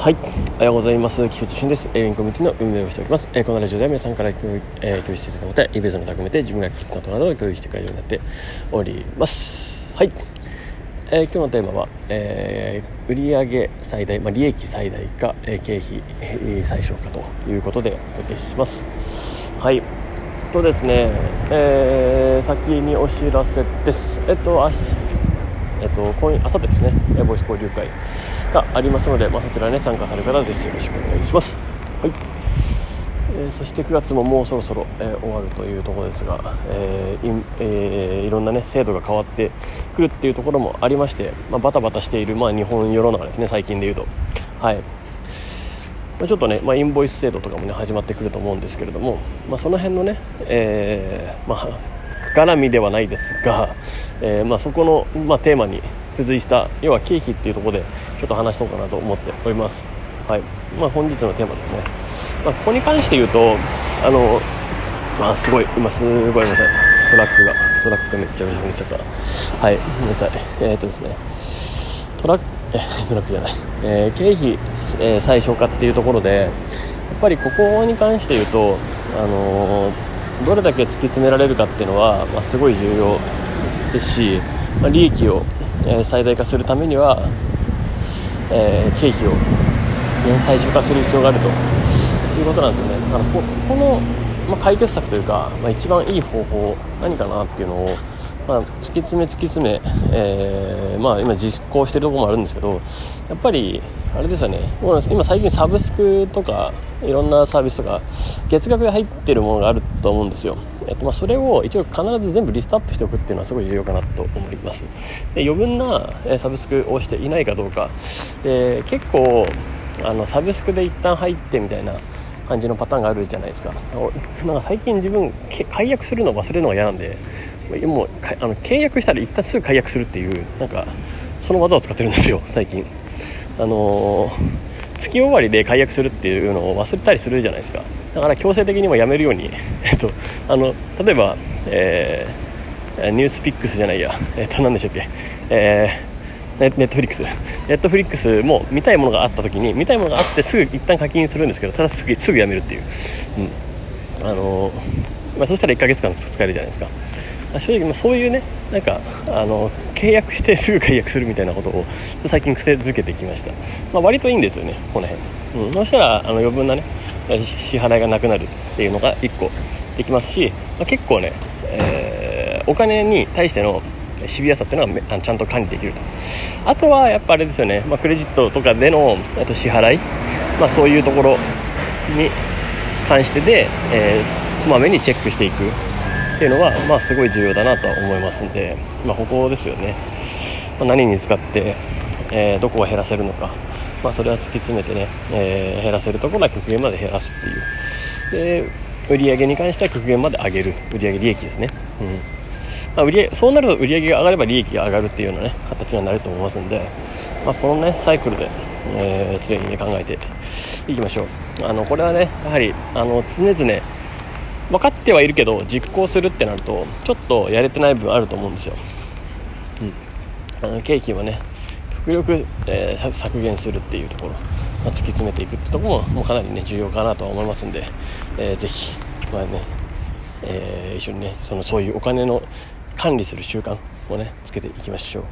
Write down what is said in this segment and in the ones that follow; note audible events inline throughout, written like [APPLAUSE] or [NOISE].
はい、おはようございます。菊池俊です。エインコミュニティの運営をしております。えー、このラジオでは皆さんから共有,、えー、共有していただいたイベントの高めて自分が聞いたことなどを共有してくれるようになっております。はい、えー、今日のテーマは、えー、売上最大、まあ、利益最大か、えー、経費、え、最小化ということでお届けします。はい。とですね、えー、先にお知らせです。えっと、明日えっと、今夜、あさってですね、ボイス交流会がありますので、まあ、そちらね、参加される方はぜひよろしくお願いします。はい。えー、そして9月ももうそろそろ、えー、終わるというところですが、えーいえー、いろんなね制度が変わってくるっていうところもありまして、まあ、バタバタしている、まあ、日本世の中ですね最近でいうと、はいまあ、ちょっとね、まあ、インボイス制度とかもね始まってくると思うんですけれども、まあ、その辺のね、えーまあ絡みではないですが、えー、まあ、そこの、まあ、テーマに付随した要は経費っていうところでちょっと話そうかなと思っております、はい。まあ、本日のテーマですね、まあ、ここに関して言うとあの、まあ、すごい今すごいごめんなさい。トラックがトラックがめっちゃうるさくなっちゃったはい。ごめんなさい。えー、っとですね。トラックえ [LAUGHS] トラックじゃない、えー、経費、え、最小化っていうところでやっぱりここに関して言うとあのーどれだけ突き詰められるかっていうのは、まあ、すごい重要ですし、まあ、利益を、えー、最大化するためには、えー、経費を、ね、最小化する必要があるということなんですよね。あのここの、まあ、解決策というか、まあ、一番いい方法何かなっていうのを、まあ、突き詰め突き詰め、えーまあ、今実行してるところもあるんですけどやっぱりあれですよね。もう今最近サブスクとかいろんなサービスとか月額で入ってるものがあると思うんですよ、えっと、まそれを一応必ず全部リストアップしておくっていうのはすごい重要かなと思います。で余分なサブスクをしていないかどうか。で結構あのサブスクで一旦入ってみたいな感じのパターンがあるじゃないですか。なんか最近自分解約するの忘れるのが嫌なんでもうあの契約したら一旦すぐ解約するっていうなんかその技を使ってるんですよ最近。あの、月終わりで解約するっていうのを忘れたりするじゃないですか。だから強制的にもやめるように、[LAUGHS] えっと、あの例えば、えー、 NewsPicks じゃないや、えっと、何でしたっけ、えー、 Netflix。Netflix も見たいものがあった時に見たいものがあってすぐ一旦課金するんですけどただすぐすぐやめるっていう、うん。あのまあ、そしたら1ヶ月間使えるじゃないですか。正直そういうねなんかあの契約して [LAUGHS] すぐ解約するみたいなことを最近癖づけてきました、まあ、割といいんですよねこの辺、うん、そしたらあの余分なね支払いがなくなるっていうのが1個できますし、まあ、結構ね、えー、お金に対してのシビアさっていうのはちゃんと管理できると。あとはやっぱあれですよね、まあ、クレジットとかでのと支払い、まあ、そういうところに関してで、えー、こまめにチェックしていく。っていうのは、まあ、すごい重要だなとは思いますんで、まあ、ここですよね、まあ、何に使って、えー、どこを減らせるのか、まあ、それは突き詰めてね、えー、減らせるところは極限まで減らすっていう。で売上に関しては極限まで上げる。売上利益ですね、うん。まあ、売上そうなると売上が上がれば利益が上がるっていうような、ね、形にはなると思いますんで、まあ、このねサイクルで、えー、常にね考えていきましょう。あのこれはねやはりあの常々分かってはいるけど実行するってなるとちょっとやれてない部分あると思うんですよ、うん、あの経費はね極力、えー、削減するっていうところ、まあ、突き詰めていくってところももうかなりね重要かなとは思いますんで、えー、ぜひ、まあねえー、一緒にねそのそういうお金の管理する習慣をねつけていきましょう。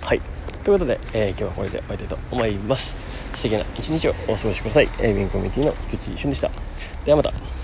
はい。ということで、えー、今日はこれで終わりたいと思います。素敵な一日をお過ごしください、えー、ウィンコミュニティの菊池俊でした。ではまた。